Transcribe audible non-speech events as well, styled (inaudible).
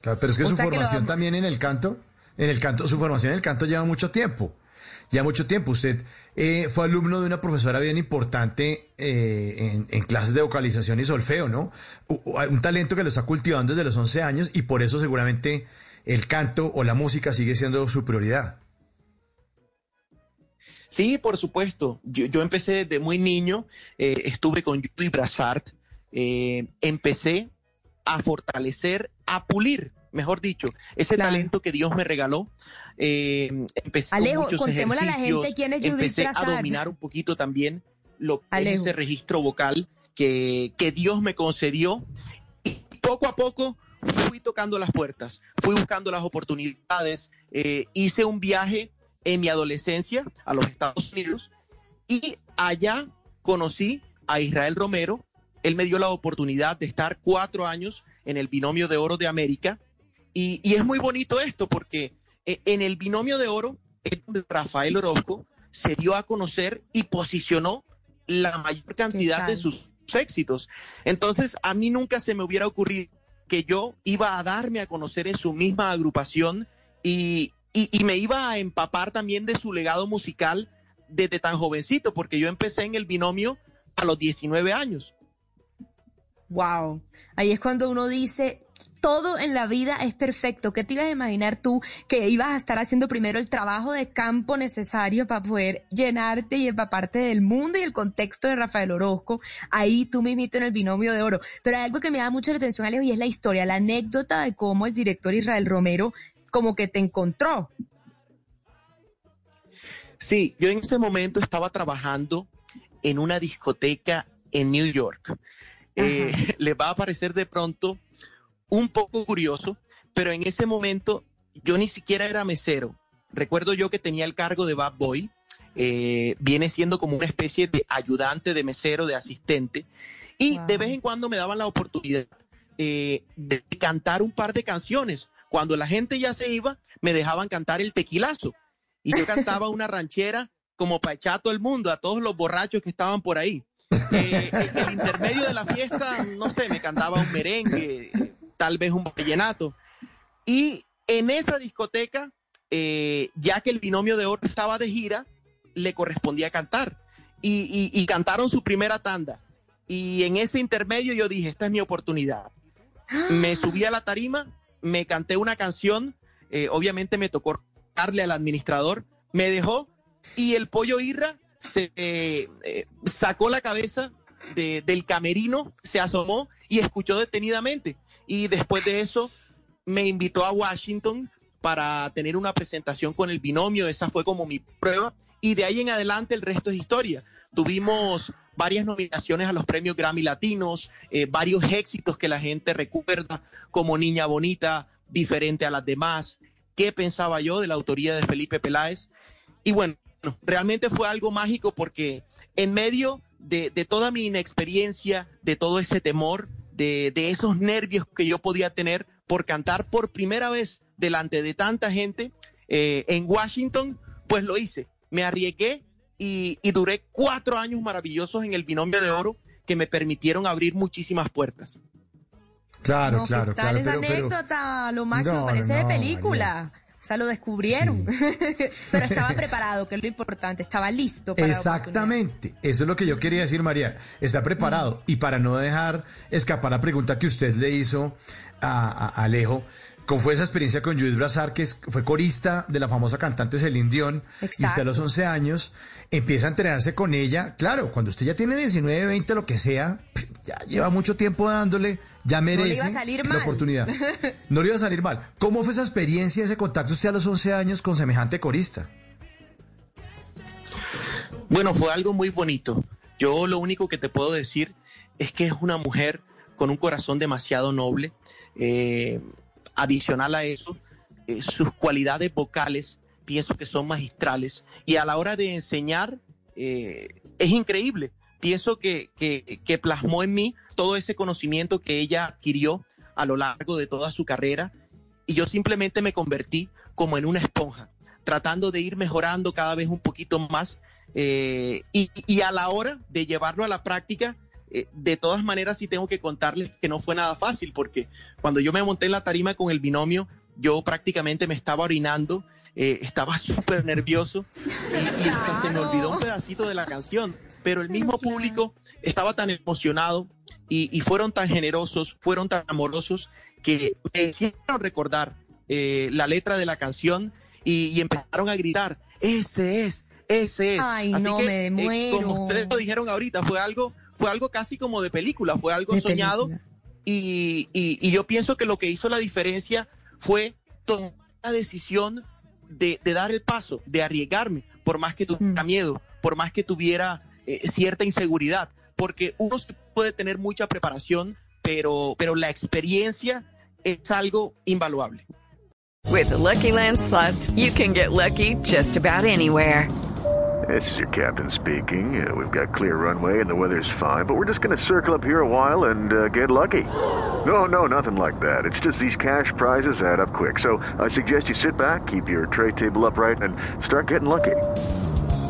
Claro, pero es que O su que formación también en el canto, en el canto, su formación en el canto lleva mucho tiempo. Ya mucho tiempo. Usted eh, fue alumno de una profesora bien importante eh, en, en clases de vocalización y solfeo, ¿no? Un talento que lo está cultivando desde los 11 años y por eso seguramente el canto o la música sigue siendo su prioridad. Sí, por supuesto. Yo, yo empecé desde muy niño, eh, estuve con Judy Brassard, eh, empecé a fortalecer, a pulir, mejor dicho, ese Claro. talento que Dios me regaló. Eh, empecé Alejo, con muchos contémosle a la ejercicios, gente quién es Judith empecé a dominar un poquito también lo que es ese registro vocal que, que Dios me concedió. Y poco a poco fui tocando las puertas, fui buscando las oportunidades, eh, hice un viaje en mi adolescencia a los Estados Unidos y allá conocí a Israel Romero. Él me dio la oportunidad de estar cuatro años en el binomio de oro de América. Y, y es muy bonito esto porque eh, en el binomio de oro es donde Rafael Orozco se dio a conocer y posicionó la mayor cantidad de sus éxitos. Entonces, a mí nunca se me hubiera ocurrido que yo iba a darme a conocer en su misma agrupación y, y- y me iba a empapar también de su legado musical desde tan jovencito, porque yo empecé en el binomio a los 19 años. Wow. Ahí es cuando uno dice, todo en la vida es perfecto. ¿Qué te ibas a imaginar tú que ibas a estar haciendo primero el trabajo de campo necesario para poder llenarte y empaparte del mundo y el contexto de Rafael Orozco? Ahí tú mismito en el binomio de oro. Pero hay algo que me da mucha atención, Alejo, y es la historia, la anécdota de cómo el director Israel Romero como que te encontró. Sí, yo en ese momento estaba trabajando en una discoteca en New York. Eh, (laughs) les va a parecer de pronto un poco curioso, pero en ese momento yo ni siquiera era mesero. Recuerdo yo que tenía el cargo de bad boy, eh, viene siendo como una especie de ayudante de mesero, de asistente, y Wow. de vez en cuando me daban la oportunidad eh, de cantar un par de canciones. Cuando la gente ya se iba, me dejaban cantar el tequilazo. Y yo cantaba una ranchera como para echar a todo el mundo, a todos los borrachos que estaban por ahí. Eh, en el intermedio de la fiesta, no sé, me cantaba un merengue, tal vez un vallenato. Y en esa discoteca, eh, ya que el binomio de oro estaba de gira, le correspondía cantar. Y, y- y cantaron su primera tanda. Y en ese intermedio yo dije, esta es mi oportunidad. Me (gasps) subí a la tarima, me canté una canción, eh, obviamente me tocó darle al administrador, me dejó y el pollo Irra se eh, sacó la cabeza de- del camerino, se asomó y escuchó detenidamente. Y después de eso me invitó a Washington para tener una presentación con el binomio, esa fue como mi prueba. Y de ahí en adelante el resto es historia. Tuvimos varias nominaciones a los premios Grammy Latinos, eh, varios éxitos que la gente recuerda, como Niña Bonita, diferente a las demás, qué pensaba yo de la autoría de Felipe Peláez. Y bueno, realmente fue algo mágico porque en medio de, de toda mi inexperiencia, de todo ese temor, de, de esos nervios que yo podía tener por cantar por primera vez delante de tanta gente eh, en Washington, pues lo hice. Me arriesgué y, y duré cuatro años maravillosos en el binomio de oro que me permitieron abrir muchísimas puertas. Claro, No, ¿qué claro, tal claro. esa pero- pero- anécdota? Lo máximo, No, parece no, de no, película. O sea, lo descubrieron. (laughs) Pero estaba preparado, que es lo importante. Estaba listo para. Exactamente, eso es lo que yo quería decir, María. Está preparado. Y para no dejar escapar la pregunta que usted le hizo a, Alejo, ¿cómo fue esa experiencia con Judith Brazar, que fue corista de la famosa cantante Celine Dion? Y usted a los Exacto. 11 años empieza a entrenarse con ella. Claro, cuando usted ya tiene 19, 20, lo que sea, ya lleva mucho tiempo dándole, ya le merece iba a salir la mal. oportunidad. (laughs) No le iba a salir mal. ¿Cómo fue esa experiencia, ese contacto usted a los 11 años con semejante corista? Bueno, fue algo muy bonito. Yo lo único que te puedo decir es que es una mujer con un corazón demasiado noble. Eh, adicional a eso, eh, sus cualidades vocales pienso que son magistrales y a la hora de enseñar eh, es increíble. Pienso que, que, plasmó en mí todo ese conocimiento que ella adquirió a lo largo de toda su carrera y yo simplemente me convertí como en una esponja, tratando de ir mejorando cada vez un poquito más eh, y, y, a la hora de llevarlo a la práctica, eh, de todas maneras sí tengo que contarles que no fue nada fácil porque cuando yo me monté en la tarima con el binomio, yo prácticamente me estaba orinando, eh, estaba (laughs) súper nervioso y, y se me olvidó un pedacito de la canción, pero el mismo público estaba tan emocionado y, y, fueron tan generosos, fueron tan amorosos que me hicieron recordar eh, la letra de la canción y, y, empezaron a gritar, ese es, ese es. Ay, Así no, que, me muero. eh, como ustedes lo dijeron ahorita, fue algo, fue algo casi como de película, fue algo De soñado y, y, y yo pienso que lo que hizo la diferencia fue tomar la decisión de, de dar el paso, de arriesgarme, por más que tuviera Mm. miedo, por más que tuviera eh, cierta inseguridad, porque uno puede tener mucha preparación, pero, pero la experiencia es algo invaluable. With the Lucky Land slots, you can get lucky just about anywhere. This is your captain speaking. Uh, we've got clear runway and the weather's fine, but we're just going to circle up here a while and uh, get lucky. No, no, nothing like that. It's just these cash prizes add up quick. So I suggest you sit back, keep your tray table upright, and start getting lucky.